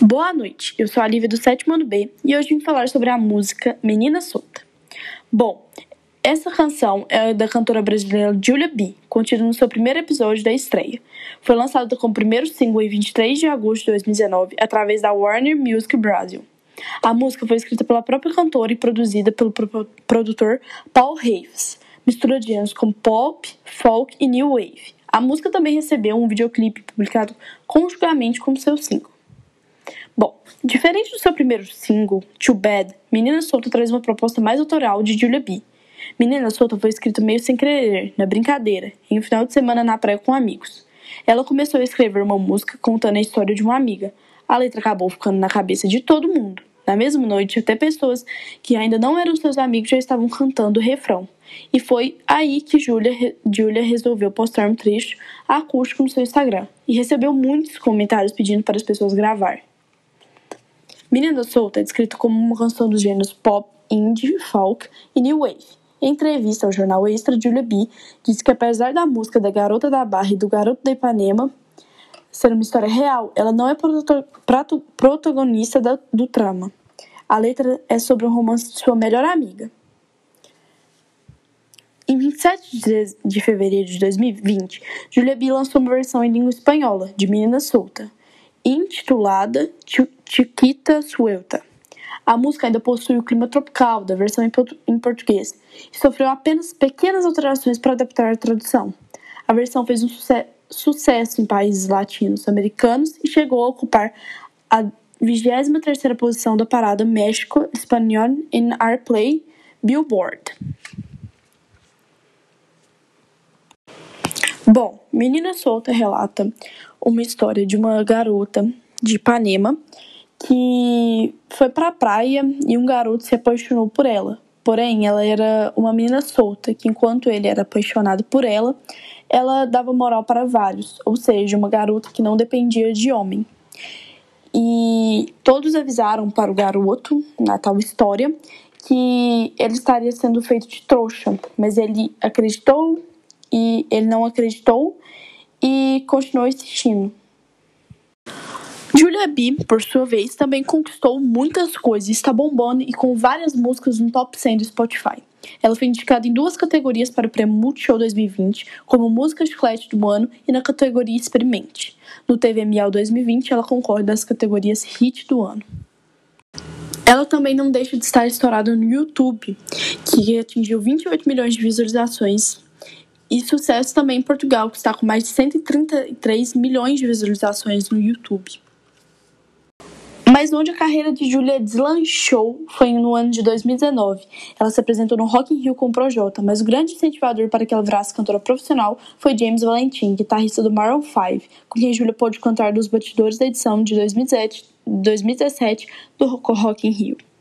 Boa noite, eu sou a Lívia do sétimo ano B e hoje vim falar sobre a música Menina Solta. Bom, essa canção é da cantora brasileira Julia B, contida no seu primeiro episódio da estreia. Foi lançada como primeiro single em 23 de agosto de 2019 através da Warner Music Brasil. A música foi escrita pela própria cantora e produzida pelo produtor Paul Reeves, mistura de gêneros como pop, folk e new wave. A música também recebeu um videoclipe publicado conjuntamente com seu single. Bom, diferente do seu primeiro single, Too Bad, Menina Solta traz uma proposta mais autoral de Julia B. Menina Solta foi escrito meio sem querer, na brincadeira, em um final de semana na praia com amigos. Ela começou a escrever uma música contando a história de uma amiga. A letra acabou ficando na cabeça de todo mundo. Na mesma noite, até pessoas que ainda não eram seus amigos já estavam cantando o refrão. E foi aí que Julia, Julia resolveu postar um trecho acústico no seu Instagram e recebeu muitos comentários pedindo para as pessoas gravar. Menina Solta é descrito como uma canção dos gêneros pop, indie, folk e new wave. Em entrevista ao jornal Extra, Julia B disse que apesar da música da Garota da Barra e do Garoto da Ipanema ser uma história real, ela não é protagonista do trama. A letra é sobre um romance de sua melhor amiga. Em 27 de fevereiro de 2020, Julia B lançou uma versão em língua espanhola de Menina Solta, intitulada Chiquita Suelta. A música ainda possui o clima tropical da versão em português e sofreu apenas pequenas alterações para adaptar a tradução. A versão fez um suce sucesso em países latinos-americanos e chegou a ocupar a 23ª posição da parada México Espanhol in Airplay Billboard. Bom, Menina Solta relata uma história de uma garota de Ipanema que foi para a praia e um garoto se apaixonou por ela. Porém, ela era uma menina solta, que enquanto ele era apaixonado por ela, ela dava moral para vários, ou seja, uma garota que não dependia de homem. E todos avisaram para o garoto, na tal história, que ele estaria sendo feito de trouxa, mas ele acreditou e ele não acreditou e continuou insistindo. Julia B, por sua vez, também conquistou muitas coisas está bombando e com várias músicas no top 100 do Spotify. Ela foi indicada em duas categorias para o Prêmio Multishow 2020, como Música Chiclete do Ano e na categoria Experimente. No TV Miau 2020, ela concorre das categorias Hit do Ano. Ela também não deixa de estar estourada no YouTube, que atingiu 28 milhões de visualizações, e sucesso também em Portugal, que está com mais de 133 milhões de visualizações no YouTube. Mas onde a carreira de Julia deslanchou foi no ano de 2019. Ela se apresentou no Rock in Rio com o Projota, mas o grande incentivador para que ela virasse cantora profissional foi James Valentin, guitarrista do Maroon 5, com quem Julia pôde cantar dos batidores da edição de 2017, 2017 do Rock in Rio.